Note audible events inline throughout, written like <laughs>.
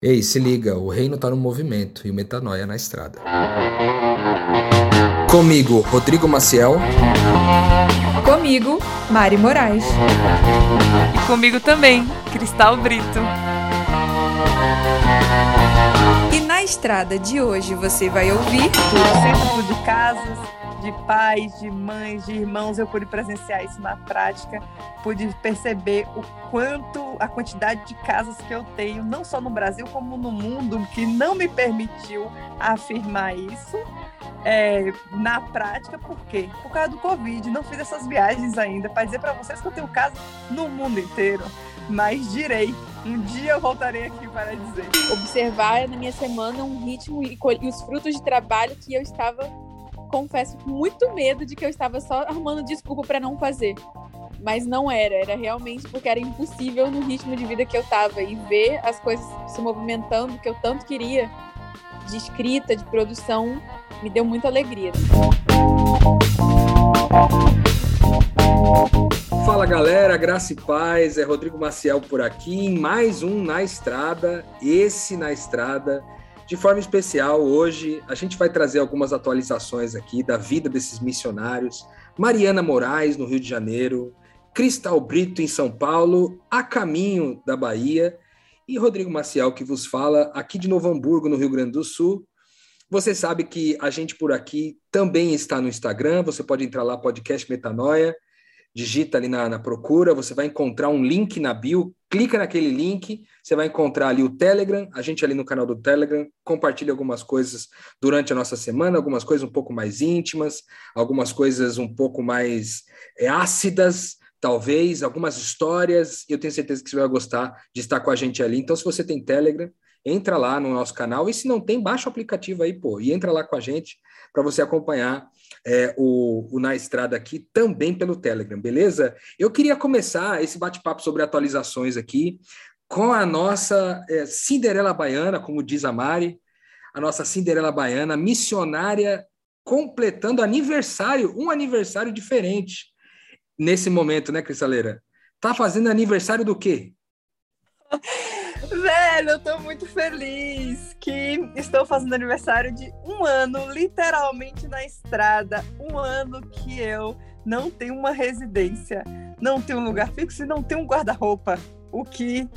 Ei, se liga, o reino tá no movimento e o metanoia na estrada. Comigo, Rodrigo Maciel. Comigo, Mari Moraes. E comigo também, Cristal Brito. E na estrada de hoje você vai ouvir tudo, sempre de casas, de pais, de mães, de irmãos, eu pude presenciar isso na prática, pude perceber o quanto a quantidade de casas que eu tenho, não só no Brasil, como no mundo, que não me permitiu afirmar isso. É, na prática, por quê? Por causa do Covid. Não fiz essas viagens ainda para dizer para vocês que eu tenho casa no mundo inteiro. Mas direi, um dia eu voltarei aqui para dizer. Observar na minha semana um ritmo e, e os frutos de trabalho que eu estava confesso, muito medo de que eu estava só arrumando desculpa para não fazer. Mas não era, era realmente porque era impossível no ritmo de vida que eu estava. E ver as coisas se movimentando que eu tanto queria, de escrita, de produção, me deu muita alegria. Fala galera, graça e paz, é Rodrigo Maciel por aqui, em mais um Na Estrada, esse Na Estrada de forma especial, hoje a gente vai trazer algumas atualizações aqui da vida desses missionários. Mariana Moraes, no Rio de Janeiro, Cristal Brito, em São Paulo, a caminho da Bahia, e Rodrigo Maciel, que vos fala aqui de Novo Hamburgo, no Rio Grande do Sul. Você sabe que a gente por aqui também está no Instagram, você pode entrar lá, podcast Metanoia, digita ali na, na, procura, você vai encontrar um link na bio, clica naquele link, você vai encontrar ali o Telegram, a gente ali no canal do Telegram compartilha algumas coisas durante a nossa semana, algumas coisas um pouco mais íntimas, algumas coisas um pouco mais é, ácidas, talvez, algumas histórias, eu tenho certeza que você vai gostar de estar com a gente ali. Então, se você tem Telegram, entra lá no nosso canal, e se não tem, baixa o aplicativo aí, pô, e entra lá com a gente para você acompanhar é, o, o, Na Estrada aqui também pelo Telegram, beleza? Eu queria começar esse bate-papo sobre atualizações aqui com a nossa é, Cinderela Baiana, como diz a Mari, a nossa Cinderela Baiana, missionária, completando aniversário, um aniversário diferente nesse momento, né, Cristaleira? Tá fazendo aniversário do quê? <laughs> Velho, eu tô muito feliz que estou fazendo aniversário de um ano, literalmente na estrada. Um ano que eu não tenho uma residência, não tenho um lugar fixo e não tenho um guarda-roupa. O que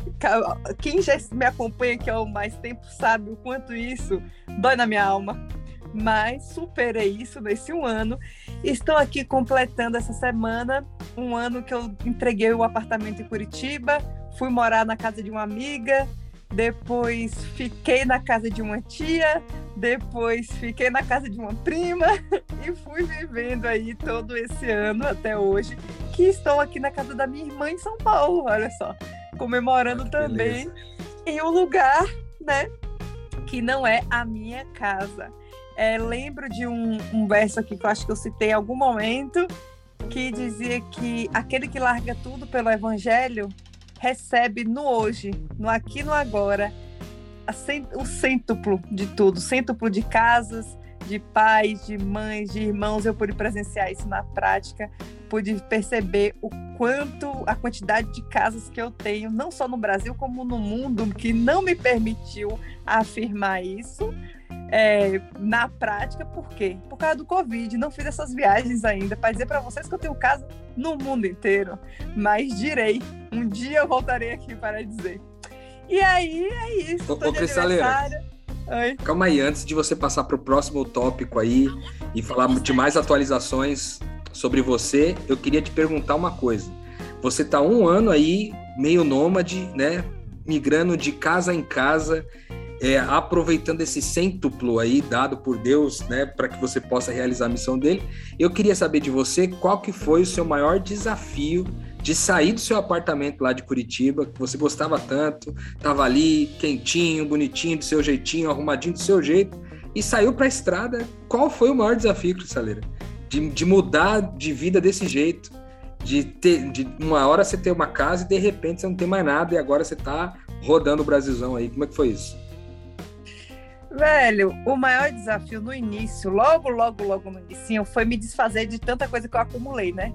quem já me acompanha aqui há mais tempo sabe o quanto isso dói na minha alma. Mas superei isso nesse um ano. Estou aqui completando essa semana um ano que eu entreguei o apartamento em Curitiba, fui morar na casa de uma amiga, depois fiquei na casa de uma tia, depois fiquei na casa de uma prima <laughs> e fui vivendo aí todo esse ano até hoje, que estou aqui na casa da minha irmã em São Paulo, olha só, comemorando ah, também beleza. em um lugar, né, que não é a minha casa. É, lembro de um, um verso aqui que eu acho que eu citei em algum momento, que dizia que aquele que larga tudo pelo evangelho recebe no hoje, no aqui no agora, o cêntuplo de tudo, cêntuplo de casas, de pais, de mães, de irmãos. Eu pude presenciar isso na prática, pude perceber o quanto a quantidade de casas que eu tenho, não só no Brasil como no mundo, que não me permitiu afirmar isso, é, na prática, por quê? Por causa do Covid. Não fiz essas viagens ainda para dizer para vocês que eu tenho casa no mundo inteiro. Mas direi, um dia eu voltarei aqui para dizer. E aí é isso. Ô, ô Cristaleira, calma aí, antes de você passar para o próximo tópico aí e falar de mais atualizações sobre você, eu queria te perguntar uma coisa. Você está um ano aí meio nômade, né? Migrando de casa em casa é, aproveitando esse cêntuplo aí dado por Deus, né, para que você possa realizar a missão dele. Eu queria saber de você qual que foi o seu maior desafio de sair do seu apartamento lá de Curitiba, que você gostava tanto, estava ali quentinho, bonitinho, do seu jeitinho, arrumadinho do seu jeito, e saiu para a estrada. Qual foi o maior desafio, Cristaleira? De, de mudar de vida desse jeito, de ter, de uma hora você ter uma casa e de repente você não tem mais nada e agora você está rodando o Brasilzão aí. Como é que foi isso? Velho, o maior desafio no início, logo, logo, logo no início, foi me desfazer de tanta coisa que eu acumulei, né?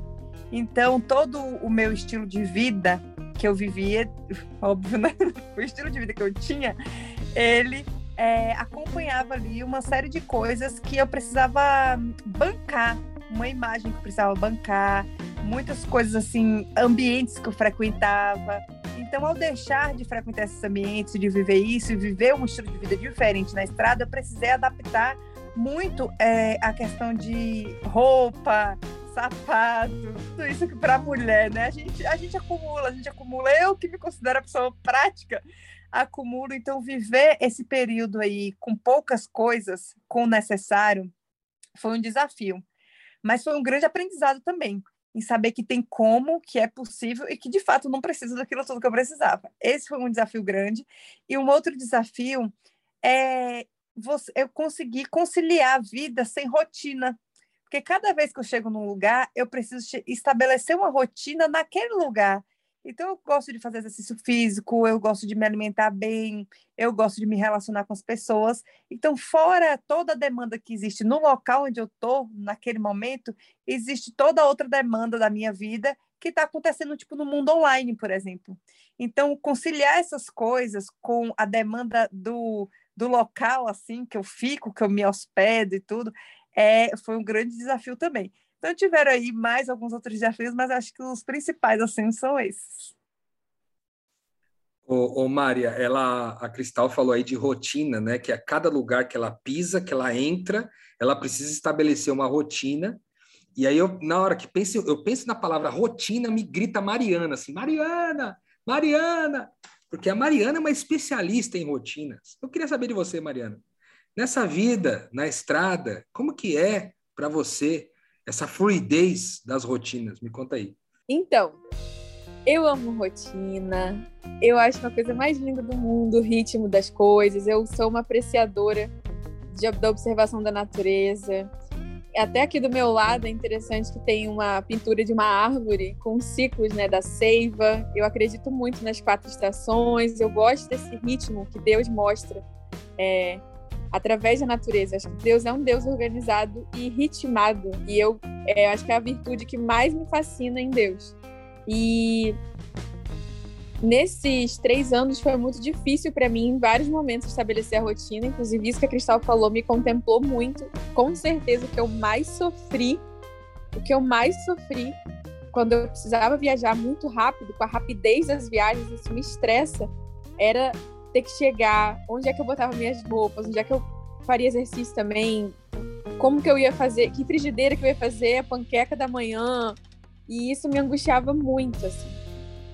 Então, todo o meu estilo de vida que eu vivia, <laughs> óbvio, né? O estilo de vida que eu tinha ele é, acompanhava ali uma série de coisas que eu precisava bancar, uma imagem que eu precisava bancar, muitas coisas assim, ambientes que eu frequentava. Então, ao deixar de frequentar esses ambientes, de viver isso e viver um estilo de vida diferente na estrada, eu precisei adaptar muito é, a questão de roupa, sapato, tudo isso que para mulher, né? A gente, a gente acumula, a gente acumula. Eu que me considero a pessoa prática, acumulo. Então, viver esse período aí com poucas coisas, com o necessário, foi um desafio. Mas foi um grande aprendizado também, em saber que tem como, que é possível e que de fato não preciso daquilo tudo que eu precisava. Esse foi um desafio grande. E um outro desafio é eu conseguir conciliar a vida sem rotina. Porque cada vez que eu chego num lugar, eu preciso estabelecer uma rotina naquele lugar. Então, eu gosto de fazer exercício físico, eu gosto de me alimentar bem, eu gosto de me relacionar com as pessoas. Então, fora toda a demanda que existe no local onde eu estou, naquele momento, existe toda outra demanda da minha vida que está acontecendo, tipo, no mundo online, por exemplo. Então, conciliar essas coisas com a demanda do, do local, assim, que eu fico, que eu me hospedo e tudo, é, foi um grande desafio também. Então tiveram aí mais alguns outros desafios, mas acho que os principais assim são esses. Ô, ô Mária, ela, a Cristal falou aí de rotina, né? Que a cada lugar que ela pisa, que ela entra, ela precisa estabelecer uma rotina. E aí eu, na hora que penso, eu penso na palavra rotina, me grita Mariana, assim, Mariana, Mariana, porque a Mariana é uma especialista em rotinas. Eu queria saber de você, Mariana. Nessa vida, na estrada, como que é para você essa fluidez das rotinas? Me conta aí. Então, eu amo rotina. Eu acho uma coisa mais linda do mundo o ritmo das coisas. Eu sou uma apreciadora de, da observação da natureza. Até aqui do meu lado é interessante que tem uma pintura de uma árvore com ciclos né, da seiva. Eu acredito muito nas quatro estações. Eu gosto desse ritmo que Deus mostra é, através da natureza. Acho que Deus é um Deus organizado e ritmado. E eu é, acho que é a virtude que mais me fascina em Deus. E nesses três anos foi muito difícil para mim, em vários momentos, estabelecer a rotina. Inclusive, isso que a Cristal falou me contemplou muito. Com certeza, o que eu mais sofri, o que eu mais sofri quando eu precisava viajar muito rápido, com a rapidez das viagens, isso me estressa, era ter que chegar, onde é que eu botava minhas roupas, onde é que eu faria exercício também, como que eu ia fazer, que frigideira que eu ia fazer, a panqueca da manhã. E isso me angustiava muito, assim.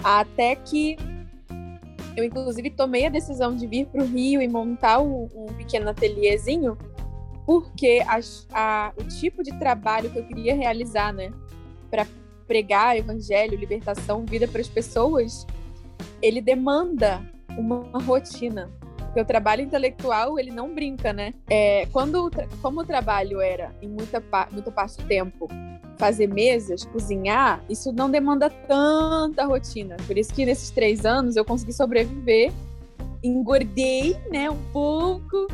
Até que eu, inclusive, tomei a decisão de vir para o Rio e montar um, um pequeno ateliêzinho, porque a, a, o tipo de trabalho que eu queria realizar, né, para pregar evangelho, libertação, vida para as pessoas, ele demanda uma rotina. Porque o trabalho intelectual, ele não brinca, né? É, quando, como o trabalho era, em muita, parte do tempo, fazer mesas, cozinhar, isso não demanda tanta rotina. Por isso que nesses três anos eu consegui sobreviver, engordei, né, um pouco,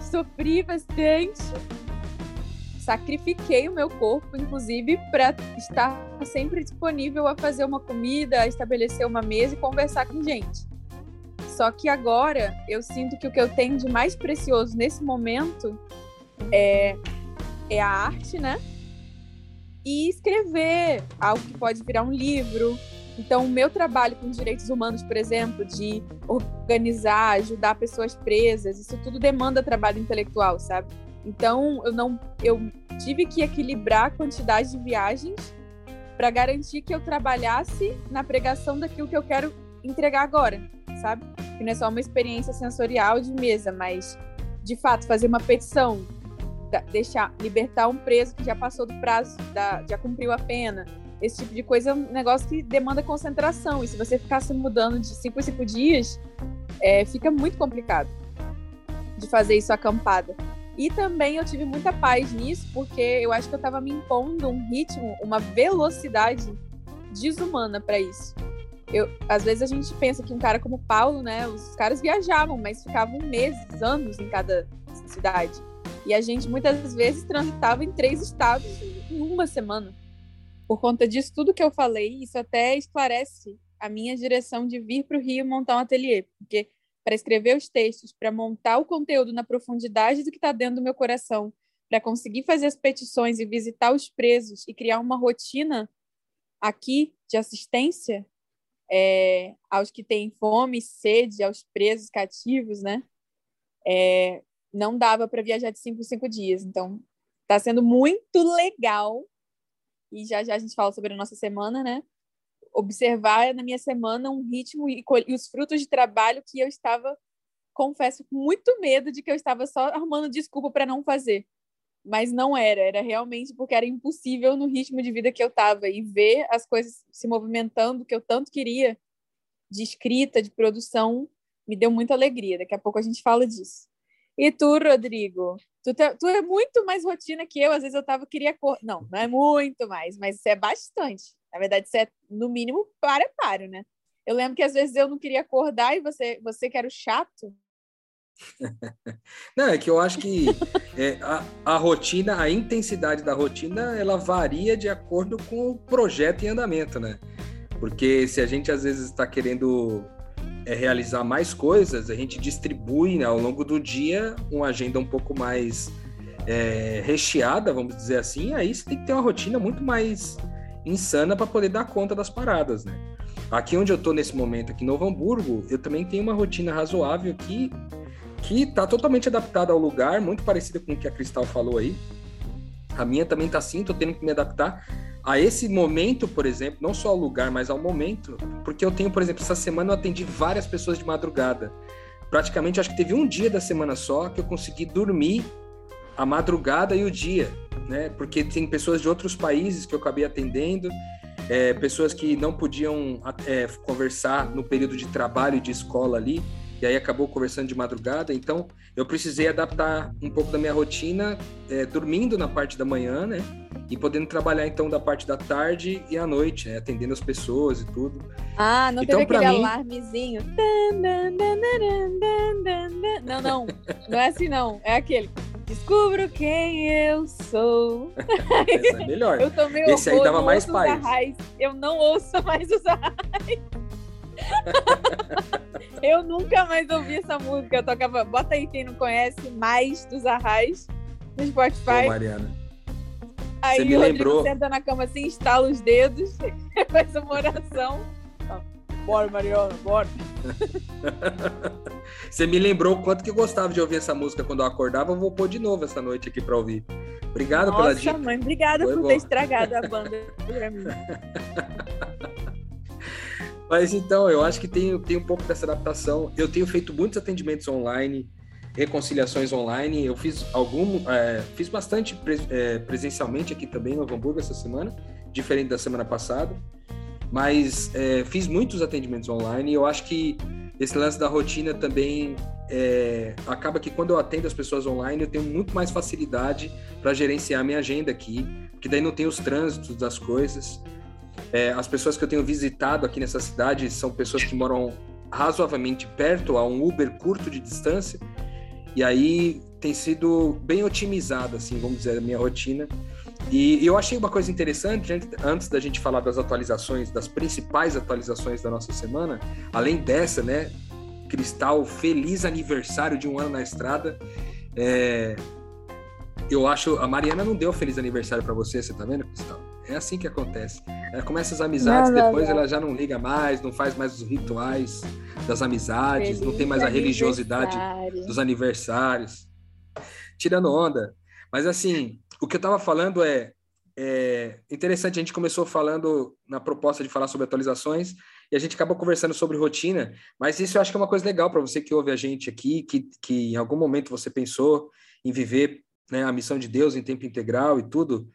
sofri bastante, sacrifiquei o meu corpo, inclusive, para estar sempre disponível a fazer uma comida, a estabelecer uma mesa e conversar com gente. Só que agora eu sinto que o que eu tenho de mais precioso nesse momento é, é a arte, né? E escrever algo que pode virar um livro. Então, o meu trabalho com direitos humanos, por exemplo, de organizar, ajudar pessoas presas, isso tudo demanda trabalho intelectual, sabe? Então, eu não eu tive que equilibrar a quantidade de viagens para garantir que eu trabalhasse na pregação daquilo que eu quero entregar agora, sabe? Que não é só uma experiência sensorial de mesa, mas de fato fazer uma petição, deixar libertar um preso que já passou do prazo, da, já cumpriu a pena. Esse tipo de coisa é um negócio que demanda concentração. E se você ficar se mudando de cinco em cinco dias, é, fica muito complicado de fazer isso acampada. E também eu tive muita paz nisso, porque eu acho que eu estava me impondo um ritmo, uma velocidade desumana para isso eu, às vezes a gente pensa que um cara como Paulo, né, os caras viajavam, mas ficavam meses, anos em cada cidade. E a gente muitas vezes transitava em três estados em uma semana. Por conta disso, tudo que eu falei, isso até esclarece a minha direção de vir para o Rio montar um ateliê, porque para escrever os textos, para montar o conteúdo na profundidade do que está dentro do meu coração, para conseguir fazer as petições e visitar os presos e criar uma rotina aqui de assistência é, aos que têm fome, sede, aos presos cativos, né? É, não dava para viajar de cinco em cinco dias. Então, está sendo muito legal. E já já a gente fala sobre a nossa semana, né? Observar na minha semana um ritmo e, e os frutos de trabalho que eu estava, confesso, com muito medo de que eu estava só arrumando desculpa para não fazer mas não era, era realmente porque era impossível no ritmo de vida que eu estava e ver as coisas se movimentando que eu tanto queria de escrita, de produção, me deu muita alegria. Daqui a pouco a gente fala disso. E tu, Rodrigo? Tu, te, tu é muito mais rotina que eu. Às vezes eu tava queria cor... não, não é muito mais, mas isso é bastante. Na verdade, isso é no mínimo para para, né? Eu lembro que às vezes eu não queria acordar e você, você que era o chato, <laughs> Não, é que eu acho que é, a, a, rotina, a intensidade da rotina, ela varia de acordo com o projeto em andamento, né? Porque se a gente às vezes está querendo é, realizar mais coisas, a gente distribui né, ao longo do dia uma agenda um pouco mais é, recheada, vamos dizer assim, aí você tem que ter uma rotina muito mais insana para poder dar conta das paradas, né? Aqui onde eu estou nesse momento, aqui em Novo Hamburgo, eu também tenho uma rotina razoável que que está totalmente adaptada ao lugar, muito parecida com o que a Cristal falou aí. A minha também está assim, estou tendo que me adaptar a esse momento, por exemplo, não só ao lugar, mas ao momento, porque eu tenho, por exemplo, essa semana eu atendi várias pessoas de madrugada. Praticamente, acho que teve um dia da semana só que eu consegui dormir a madrugada e o dia, né? Porque tem pessoas de outros países que eu acabei atendendo, é, pessoas que não podiam é, conversar no período de trabalho e de escola ali e aí acabou conversando de madrugada. Então, eu precisei adaptar um pouco da minha rotina, é, dormindo na parte da manhã, né? E podendo trabalhar então da parte da tarde e à noite, né? atendendo as pessoas e tudo. Ah, não então, teve aquele mim... alarmezinho. Não, não, não é assim não. É aquele. Descubro quem eu sou. Essa é melhor. Eu tomei Esse aí dava mais paz. Eu não ouço mais os <laughs> arrais. Eu nunca mais ouvi essa música. Eu tocava. Bota aí quem não conhece mais dos Arrais no Spotify. Ô, Mariana. Aí Você me o lembrou... senta na cama assim, instala os dedos, <laughs> faz uma oração. Bora, Mariana, bora. <laughs> Você me lembrou o quanto que eu gostava de ouvir essa música quando eu acordava. Eu vou pôr de novo essa noite aqui para ouvir. Obrigado Nossa, pela dica. mãe, obrigada Foi por bom. ter estragado a banda pra mim. <laughs> Mas então, eu acho que tem, tem um pouco dessa adaptação. Eu tenho feito muitos atendimentos online, reconciliações online. Eu fiz algum, é, fiz bastante é, presencialmente aqui também no Hamburgo essa semana, diferente da semana passada. Mas é, fiz muitos atendimentos online e eu acho que esse lance da rotina também é, acaba que quando eu atendo as pessoas online eu tenho muito mais facilidade para gerenciar minha agenda aqui, porque daí não tem os trânsitos das coisas. É, as pessoas que eu tenho visitado aqui nessa cidade são pessoas que moram razoavelmente perto, a um Uber curto de distância, e aí tem sido bem otimizada, assim, vamos dizer, a minha rotina. E eu achei uma coisa interessante, antes da gente falar das atualizações, das principais atualizações da nossa semana, além dessa, né, Cristal, feliz aniversário de um ano na estrada. É, eu acho, a Mariana não deu feliz aniversário para você, você tá vendo, Cristal? É assim que acontece. Ela começa as amizades, não, não, depois não. ela já não liga mais, não faz mais os rituais das amizades, Feliz não tem mais a religiosidade dos aniversários. Tirando onda. Mas assim, o que eu estava falando é, é interessante, a gente começou falando na proposta de falar sobre atualizações e a gente acabou conversando sobre rotina, mas isso eu acho que é uma coisa legal para você que ouve a gente aqui, que, que em algum momento você pensou em viver né, a missão de Deus em tempo integral e tudo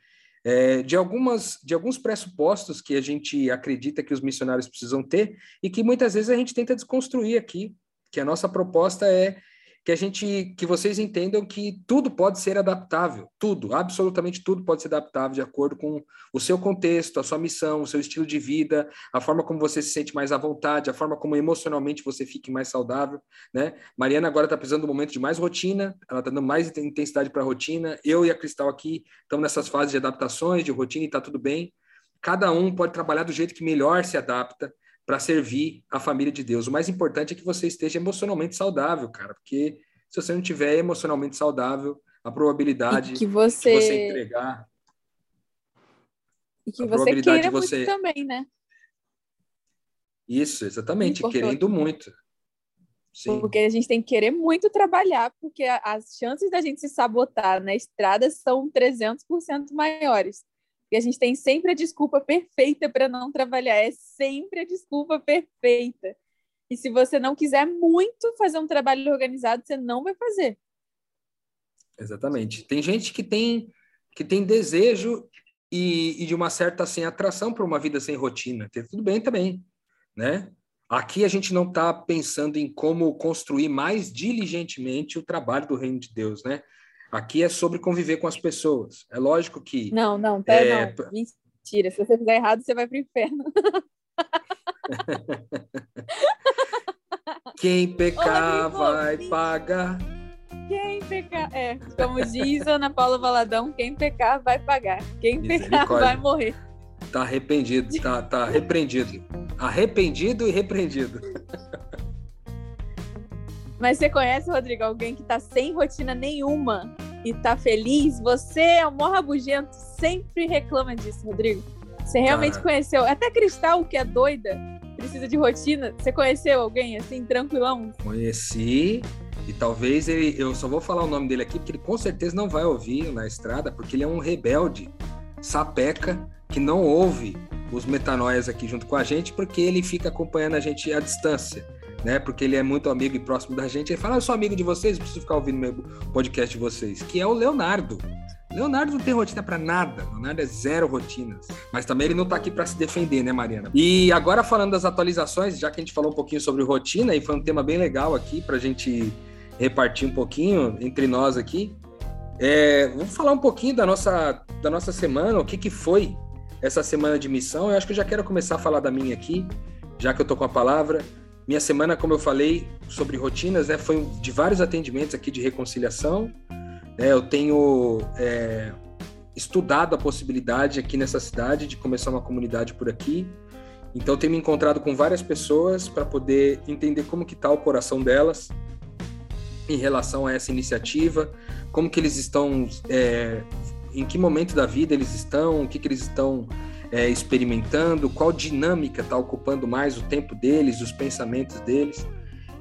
é, de, algumas, de alguns pressupostos que a gente acredita que os missionários precisam ter e que muitas vezes a gente tenta desconstruir aqui, que a nossa proposta é que a gente, que vocês entendam que tudo pode ser adaptável, tudo, absolutamente tudo pode ser adaptável de acordo com o seu contexto, a sua missão, o seu estilo de vida, a forma como você se sente mais à vontade, a forma como emocionalmente você fique mais saudável, né? Mariana agora está precisando de um momento de mais rotina, ela está dando mais intensidade para a rotina. Eu e a Cristal aqui estamos nessas fases de adaptações, de rotina e está tudo bem. Cada um pode trabalhar do jeito que melhor se adapta para servir a família de Deus. O mais importante é que você esteja emocionalmente saudável, cara, porque se você não tiver emocionalmente saudável, a probabilidade que você... de você entregar e que você queira você... muito também, né? Isso, exatamente, querendo muito. Sim. Porque a gente tem que querer muito trabalhar, porque as chances da gente se sabotar na estrada são 300% maiores. E a gente tem sempre a desculpa perfeita para não trabalhar, é sempre a desculpa perfeita. E se você não quiser muito fazer um trabalho organizado, você não vai fazer. Exatamente. Tem gente que tem que tem desejo e, e de uma certa assim, atração por uma vida sem rotina. Tudo bem também, né? Aqui a gente não está pensando em como construir mais diligentemente o trabalho do reino de Deus, né? Aqui é sobre conviver com as pessoas. É lógico que. Não, não, pera, é... não. Mentira. Se você fizer errado, você vai para o inferno. <laughs> Quem pecar vai pagar. Quem pecar. É, como diz Ana Paula Valadão, quem pecar vai pagar. Quem pecar vai morrer. Tá arrependido, tá, tá repreendido. Arrependido e repreendido. <laughs> Mas você conhece, Rodrigo, alguém que tá sem rotina nenhuma e tá feliz? Você é um mó rabugento, sempre reclama disso, Rodrigo. Você realmente Cara. conheceu? Até Cristal, que é doida, precisa de rotina. Você conheceu alguém assim, tranquilão? Conheci. E talvez ele, eu só vou falar o nome dele aqui, porque ele com certeza não vai ouvir na estrada, porque ele é um rebelde, sapeca, que não ouve os metanoias aqui junto com a gente, porque ele fica acompanhando a gente à distância né? Porque ele é muito amigo e próximo da gente. Ele fala: ah, Eu sou amigo de vocês, preciso ficar ouvindo meu podcast de vocês, que é o Leonardo. Leonardo não tem rotina para nada. Leonardo é zero rotinas. Mas também ele não tá aqui para se defender, né, Mariana? E agora falando das atualizações, já que a gente falou um pouquinho sobre rotina, e foi um tema bem legal aqui para a gente repartir um pouquinho entre nós aqui. É, vamos falar um pouquinho da nossa, da nossa semana, o que, que foi essa semana de missão. Eu acho que eu já quero começar a falar da minha aqui, já que eu tô com a palavra. Minha semana, como eu falei, sobre rotinas, né, foi de vários atendimentos aqui de reconciliação. Né, eu tenho é, estudado a possibilidade aqui nessa cidade de começar uma comunidade por aqui. Então, tenho me encontrado com várias pessoas para poder entender como que está o coração delas em relação a essa iniciativa, como que eles estão, é, em que momento da vida eles estão, o que, que eles estão é, experimentando, qual dinâmica está ocupando mais o tempo deles, os pensamentos deles.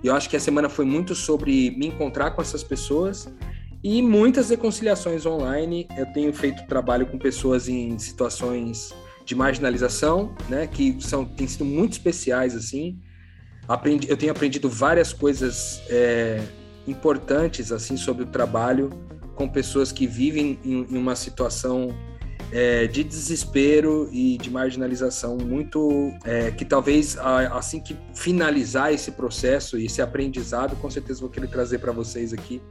E eu acho que a semana foi muito sobre me encontrar com essas pessoas e muitas reconciliações online. Eu tenho feito trabalho com pessoas em situações de marginalização, né, que são têm sido muito especiais assim. Aprendi, eu tenho aprendido várias coisas é, importantes assim sobre o trabalho com pessoas que vivem em, em uma situação é, de desespero e de marginalização muito é, que talvez assim que finalizar esse processo e esse aprendizado com certeza vou querer trazer para vocês aqui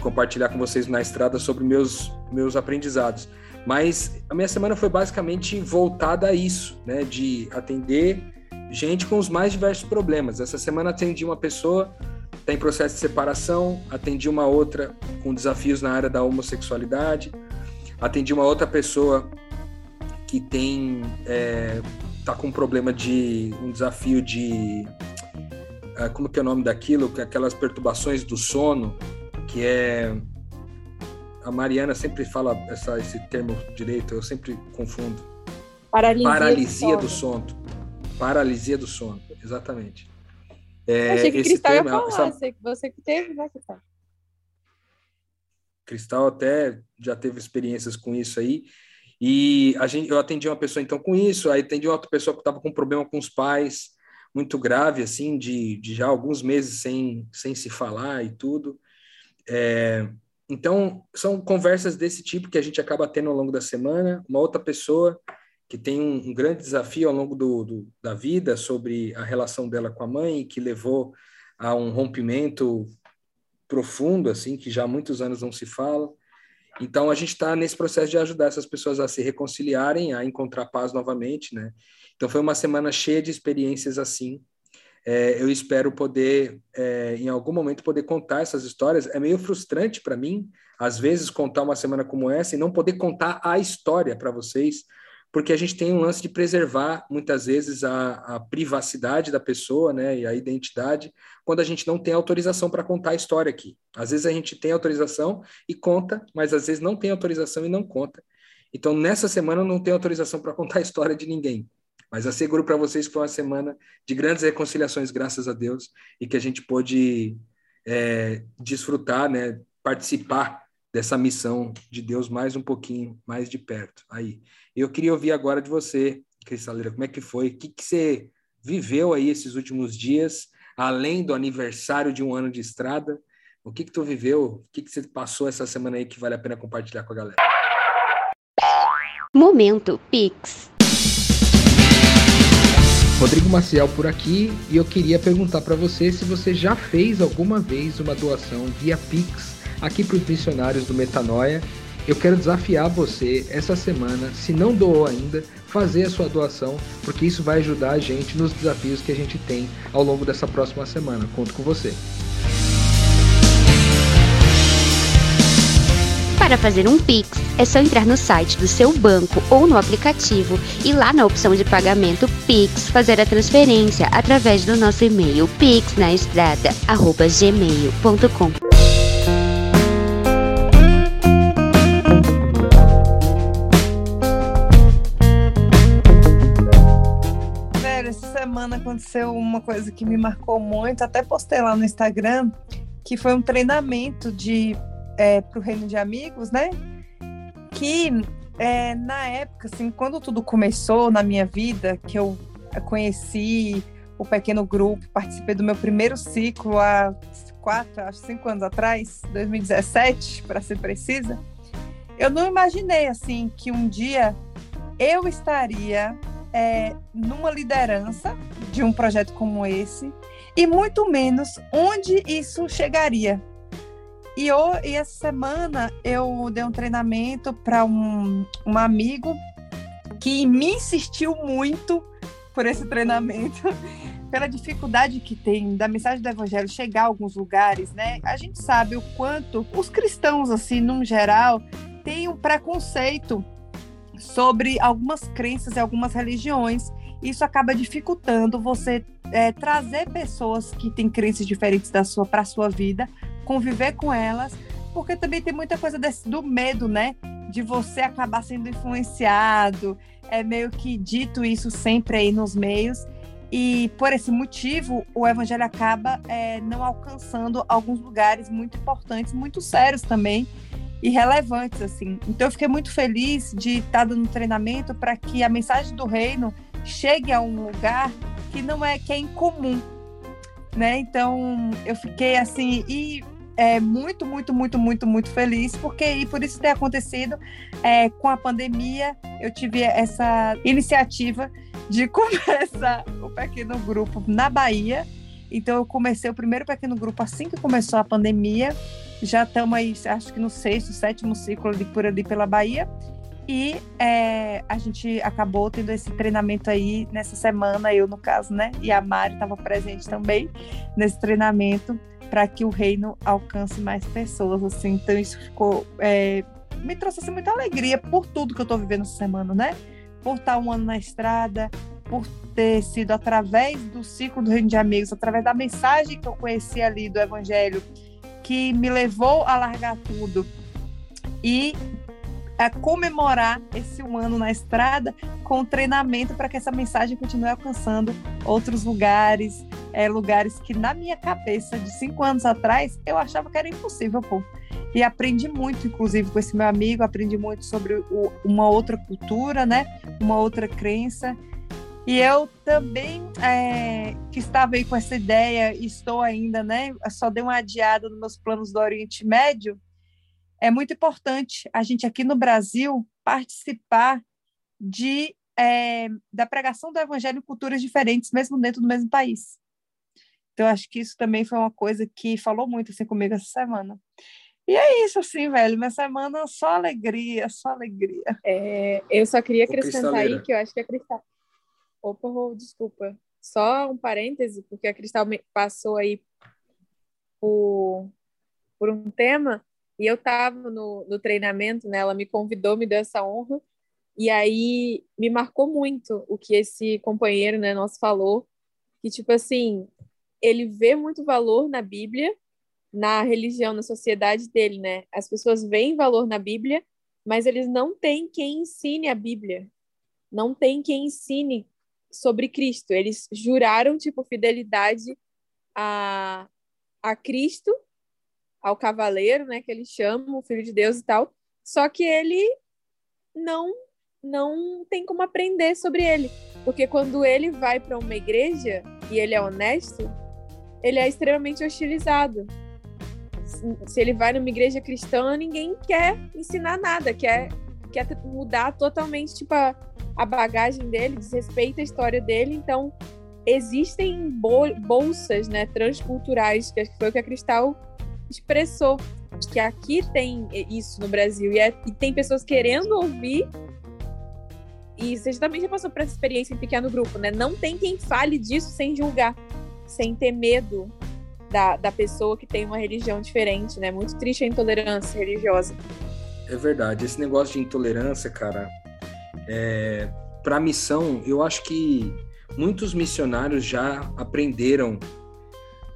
compartilhar com vocês na estrada sobre meus meus aprendizados. Mas a minha semana foi basicamente voltada a isso né? De atender gente com os mais diversos problemas. Essa semana atendi uma pessoa está em processo de separação atendi uma outra com desafios na área da homossexualidade Atendi uma outra pessoa que tem é, tá com um problema de um desafio de é, como que é o nome daquilo? Aquelas perturbações do sono, que é a Mariana sempre fala essa, esse termo direito, eu sempre confundo. Paralisia, Paralisia do, sono. do sono. Paralisia do sono, exatamente. É, achei que Cristal termo, ia falar, essa... você que teve, né, Cristal? Cristal até já teve experiências com isso aí. E a gente, eu atendi uma pessoa então com isso, aí atendi outra pessoa que estava com problema com os pais, muito grave, assim, de, de já alguns meses sem, sem se falar e tudo. É, então, são conversas desse tipo que a gente acaba tendo ao longo da semana. Uma outra pessoa que tem um, um grande desafio ao longo do, do, da vida sobre a relação dela com a mãe, que levou a um rompimento profundo, assim, que já há muitos anos não se fala. Então, a gente está nesse processo de ajudar essas pessoas a se reconciliarem, a encontrar paz novamente, né? Então, foi uma semana cheia de experiências assim. É, eu espero poder, é, em algum momento, poder contar essas histórias. É meio frustrante para mim, às vezes, contar uma semana como essa e não poder contar a história para vocês, porque a gente tem um lance de preservar muitas vezes a, a privacidade da pessoa, né, e a identidade, quando a gente não tem autorização para contar a história aqui. Às vezes a gente tem autorização e conta, mas às vezes não tem autorização e não conta. Então, nessa semana eu não tenho autorização para contar a história de ninguém. Mas asseguro para vocês que foi uma semana de grandes reconciliações, graças a Deus, e que a gente pôde é, desfrutar, né, participar dessa missão de Deus mais um pouquinho, mais de perto. Aí, eu queria ouvir agora de você, Cristaleira, como é que foi? O que, que você viveu aí esses últimos dias, além do aniversário de um ano de estrada? O que que tu viveu? O que que você passou essa semana aí que vale a pena compartilhar com a galera? Momento Pix. Rodrigo Maciel por aqui e eu queria perguntar para você se você já fez alguma vez uma doação via Pix aqui para os missionários do Metanoia. Eu quero desafiar você essa semana, se não doou ainda, fazer a sua doação, porque isso vai ajudar a gente nos desafios que a gente tem ao longo dessa próxima semana. Conto com você. Para fazer um Pix, é só entrar no site do seu banco ou no aplicativo e lá na opção de pagamento Pix fazer a transferência através do nosso e-mail pixnaestrada@gmail.com. aconteceu uma coisa que me marcou muito, até postei lá no Instagram, que foi um treinamento de é, para o Reino de Amigos, né? Que é, na época, assim, quando tudo começou na minha vida, que eu conheci o pequeno grupo, participei do meu primeiro ciclo há quatro, acho cinco anos atrás, 2017, para ser precisa, eu não imaginei assim que um dia eu estaria é, numa liderança de um projeto como esse e muito menos onde isso chegaria. E, eu, e essa semana eu dei um treinamento para um, um amigo que me insistiu muito por esse treinamento, <laughs> pela dificuldade que tem da mensagem do evangelho chegar a alguns lugares, né? A gente sabe o quanto os cristãos, assim, num geral, têm um preconceito sobre algumas crenças e algumas religiões. Isso acaba dificultando você é, trazer pessoas que têm crenças diferentes da sua para a sua vida, conviver com elas, porque também tem muita coisa desse, do medo, né? De você acabar sendo influenciado. É meio que dito isso sempre aí nos meios. E por esse motivo, o evangelho acaba é, não alcançando alguns lugares muito importantes, muito sérios também e relevantes assim. Então eu fiquei muito feliz de estar dando treinamento para que a mensagem do reino chegue a um lugar que não é que é incomum, né? Então eu fiquei assim e é, muito, muito, muito, muito, muito feliz, porque e por isso ter acontecido é, com a pandemia, eu tive essa iniciativa de <laughs> começar o pequeno grupo na Bahia. Então eu comecei o primeiro pequeno grupo assim que começou a pandemia. Já estamos aí, acho que no sexto, sétimo ciclo ali por ali pela Bahia. E é, a gente acabou tendo esse treinamento aí nessa semana, eu no caso, né? E a Mari estava presente também nesse treinamento para que o reino alcance mais pessoas, assim. Então isso ficou é, me trouxe assim, muita alegria por tudo que eu estou vivendo essa semana, né? Por estar um ano na estrada, por ter sido através do ciclo do reino de amigos, através da mensagem que eu conheci ali do evangelho, que me levou a largar tudo e a comemorar esse um ano na estrada com treinamento para que essa mensagem continue alcançando outros lugares, é, lugares que na minha cabeça de cinco anos atrás eu achava que era impossível, pô. E aprendi muito, inclusive, com esse meu amigo, aprendi muito sobre o, uma outra cultura, né? Uma outra crença. E eu também, é, que estava aí com essa ideia, estou ainda, né? Só dei uma adiada nos meus planos do Oriente Médio, é muito importante a gente aqui no Brasil participar de, é, da pregação do evangelho em culturas diferentes, mesmo dentro do mesmo país. Então, acho que isso também foi uma coisa que falou muito assim, comigo essa semana. E é isso, assim, velho. Minha semana só alegria, só alegria. É, eu só queria acrescentar aí que eu acho que a Cristal. Opa, desculpa. Só um parêntese, porque a Cristal passou aí por, por um tema e eu estava no, no, treinamento, né? Ela me convidou, me deu essa honra. E aí me marcou muito o que esse companheiro, né, nosso falou, que tipo assim, ele vê muito valor na Bíblia, na religião, na sociedade dele, né? As pessoas veem valor na Bíblia, mas eles não têm quem ensine a Bíblia. Não tem quem ensine sobre Cristo. Eles juraram tipo fidelidade a a Cristo, ao cavaleiro, né, que eles chamam, o filho de Deus e tal. Só que ele não não tem como aprender sobre ele. Porque quando ele vai para uma igreja e ele é honesto, ele é extremamente hostilizado. Se ele vai numa igreja cristã, ninguém quer ensinar nada, quer, quer mudar totalmente tipo, a, a bagagem dele, desrespeita a história dele. Então, existem bolsas né, transculturais, que foi o que a Cristal expressou, que aqui tem isso no Brasil, e, é, e tem pessoas querendo ouvir e você também já passou por essa experiência em pequeno grupo, né? Não tem quem fale disso sem julgar, sem ter medo da, da pessoa que tem uma religião diferente, né? Muito triste a intolerância religiosa. É verdade. Esse negócio de intolerância, cara, é... para a missão, eu acho que muitos missionários já aprenderam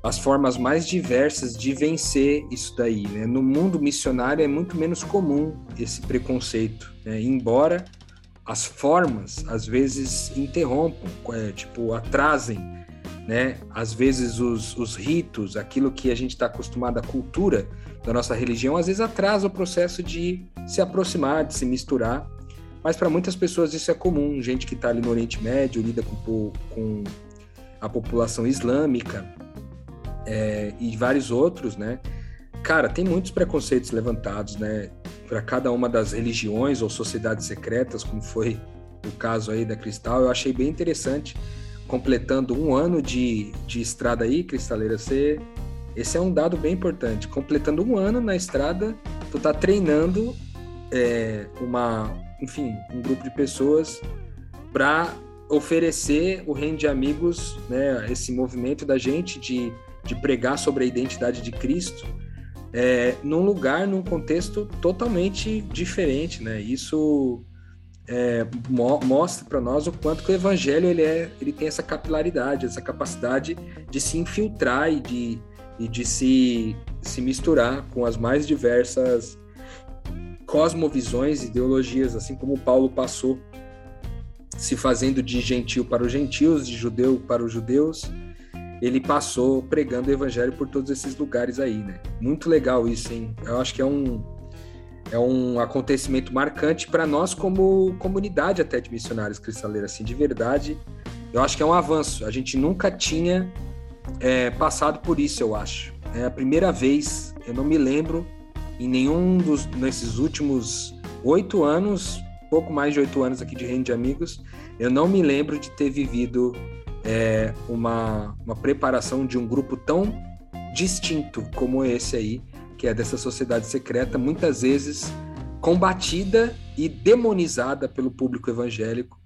as formas mais diversas de vencer isso daí. Né? No mundo missionário é muito menos comum esse preconceito, né? embora as formas às vezes interrompam, é, tipo, atrasem, né? Às vezes os, os ritos, aquilo que a gente está acostumado, a cultura da nossa religião, às vezes atrasa o processo de se aproximar, de se misturar. Mas para muitas pessoas isso é comum. Gente que está ali no Oriente Médio lida com, com a população islâmica é, e vários outros, né? Cara, tem muitos preconceitos levantados, né? para cada uma das religiões ou sociedades secretas, como foi o caso aí da Cristal, eu achei bem interessante, completando um ano de, de estrada aí, Cristaleira, você, esse é um dado bem importante, completando um ano na estrada, tu tá treinando é, uma, enfim, um grupo de pessoas para oferecer o reino de amigos, né, esse movimento da gente de, de pregar sobre a identidade de Cristo, é, num lugar, num contexto totalmente diferente, né? Isso é, mo mostra para nós o quanto que o evangelho ele, é, ele tem essa capilaridade, essa capacidade de se infiltrar e de, e de se, se misturar com as mais diversas cosmovisões, ideologias, assim como Paulo passou se fazendo de gentil para os gentios, de judeu para os judeus, ele passou pregando o evangelho por todos esses lugares aí, né? Muito legal isso, hein? Eu acho que é um é um acontecimento marcante para nós como comunidade até de missionários cristaleiros, assim, de verdade. Eu acho que é um avanço. A gente nunca tinha é, passado por isso, eu acho. É a primeira vez, eu não me lembro em nenhum dos nesses últimos oito anos, pouco mais de oito anos aqui de Reino de Amigos, eu não me lembro de ter vivido é, uma, uma preparação de um grupo tão distinto como esse aí, que é dessa sociedade secreta, muitas vezes combatida e demonizada pelo público evangélico,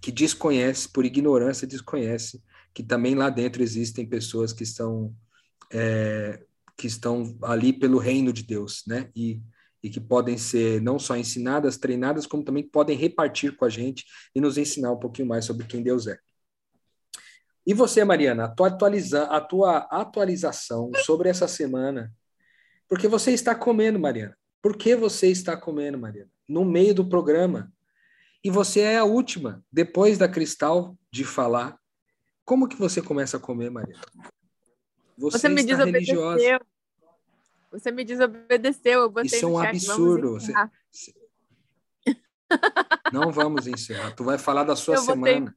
que desconhece, por ignorância, desconhece que também lá dentro existem pessoas que estão é, que estão ali pelo reino de Deus, né? E, e que podem ser não só ensinadas, treinadas, como também podem repartir com a gente e nos ensinar um pouquinho mais sobre quem Deus é. E você, Mariana, a tua, atualiza, a tua atualização sobre essa semana? Porque você está comendo, Mariana. Por que você está comendo, Mariana? No meio do programa. E você é a última, depois da Cristal, de falar. Como que você começa a comer, Mariana? Você, você me desobedeceu. Você me desobedeceu. Eu Isso é um chat. absurdo. Você... Não vamos encerrar. Tu vai falar da sua eu semana.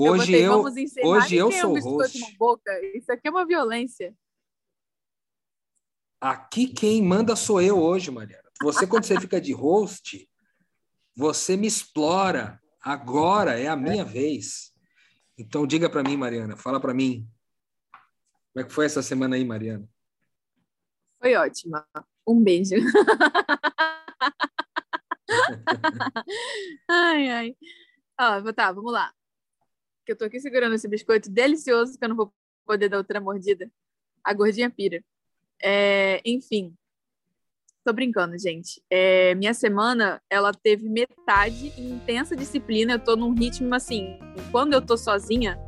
Hoje eu, botei, eu hoje eu sou o host. Boca. Isso aqui é uma violência. Aqui quem manda sou eu hoje, Mariana. Você quando você fica de host, você me explora. Agora é a minha vez. Então diga para mim, Mariana, fala para mim. Como é que foi essa semana aí, Mariana? Foi ótima. Um beijo. <laughs> ai, ai. Ó, tá, vamos lá que eu tô aqui segurando esse biscoito delicioso que eu não vou poder dar outra mordida. A gordinha pira. É, enfim, Tô brincando, gente. É, minha semana, ela teve metade intensa disciplina. Eu tô num ritmo assim. Quando eu tô sozinha,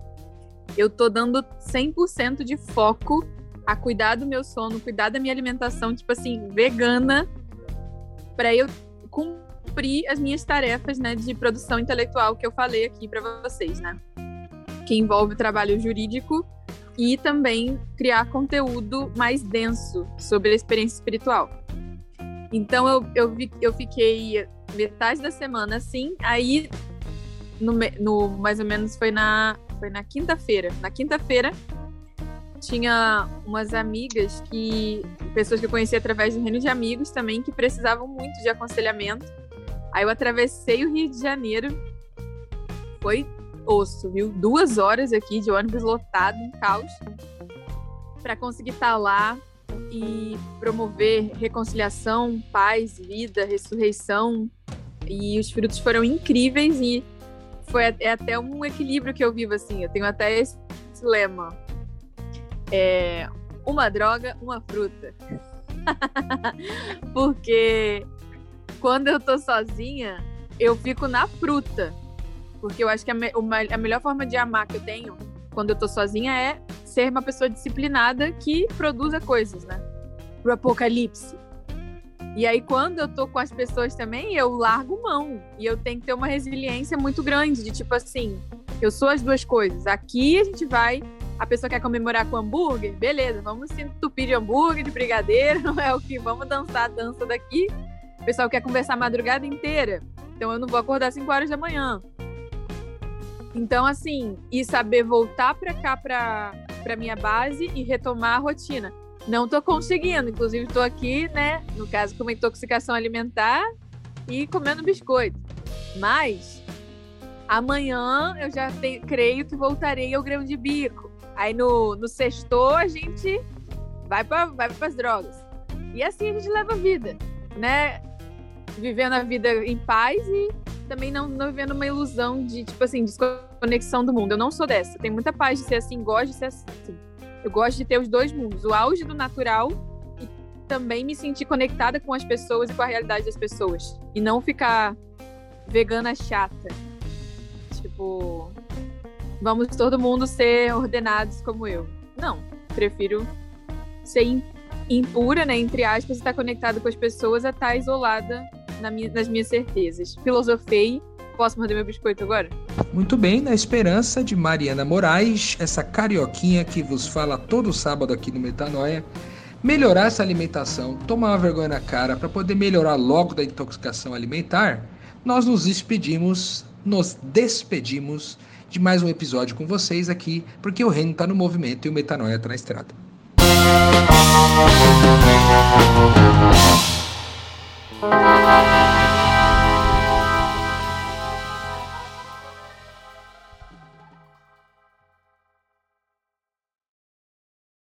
eu tô dando 100% de foco a cuidar do meu sono, cuidar da minha alimentação, tipo assim, vegana, para eu cumprir as minhas tarefas, né, de produção intelectual que eu falei aqui para vocês, né? Que envolve trabalho jurídico e também criar conteúdo mais denso sobre a experiência espiritual. Então eu, eu, eu fiquei metade da semana assim, aí no, no mais ou menos foi na, foi na quinta-feira. Na quinta-feira tinha umas amigas que. pessoas que eu conheci através do reino de amigos também, que precisavam muito de aconselhamento. Aí eu atravessei o Rio de Janeiro. Foi osso, viu? Duas horas aqui de ônibus lotado, um caos, para conseguir estar tá lá e promover reconciliação, paz, vida, ressurreição. E os frutos foram incríveis e foi é até um equilíbrio que eu vivo assim. Eu tenho até esse lema: é uma droga, uma fruta. <laughs> Porque quando eu tô sozinha, eu fico na fruta. Porque eu acho que a, me a melhor forma de amar que eu tenho quando eu tô sozinha é ser uma pessoa disciplinada que produza coisas, né? Pro apocalipse. E aí, quando eu tô com as pessoas também, eu largo mão. E eu tenho que ter uma resiliência muito grande, de tipo assim, eu sou as duas coisas. Aqui a gente vai. A pessoa quer comemorar com hambúrguer, beleza, vamos se entupir de hambúrguer, de brigadeiro, <laughs> não é o que? Vamos dançar a dança daqui. O pessoal quer conversar a madrugada inteira. Então eu não vou acordar às 5 horas da manhã. Então, assim, e saber voltar para cá, para minha base e retomar a rotina. Não estou conseguindo, inclusive estou aqui, né, no caso com uma intoxicação alimentar e comendo biscoito. Mas amanhã eu já te, creio que voltarei ao grão de bico. Aí no, no sexto a gente vai para vai as drogas. E assim a gente leva a vida, né? Vivendo a vida em paz e também não, não vivendo uma ilusão de, tipo assim, desconexão do mundo. Eu não sou dessa. Tenho muita paz de ser assim, gosto de ser assim. Eu gosto de ter os dois mundos, o auge do natural e também me sentir conectada com as pessoas e com a realidade das pessoas. E não ficar vegana chata. Tipo, vamos todo mundo ser ordenados como eu. Não, prefiro ser impura, né, entre aspas, estar conectada com as pessoas a estar isolada na minha, nas minhas certezas. Filosofei. Posso morder meu biscoito agora? Muito bem, na esperança de Mariana Moraes, essa carioquinha que vos fala todo sábado aqui no Metanoia, melhorar essa alimentação, tomar uma vergonha na cara para poder melhorar logo da intoxicação alimentar, nós nos despedimos, nos despedimos de mais um episódio com vocês aqui, porque o reino está no movimento e o Metanoia está na estrada. Música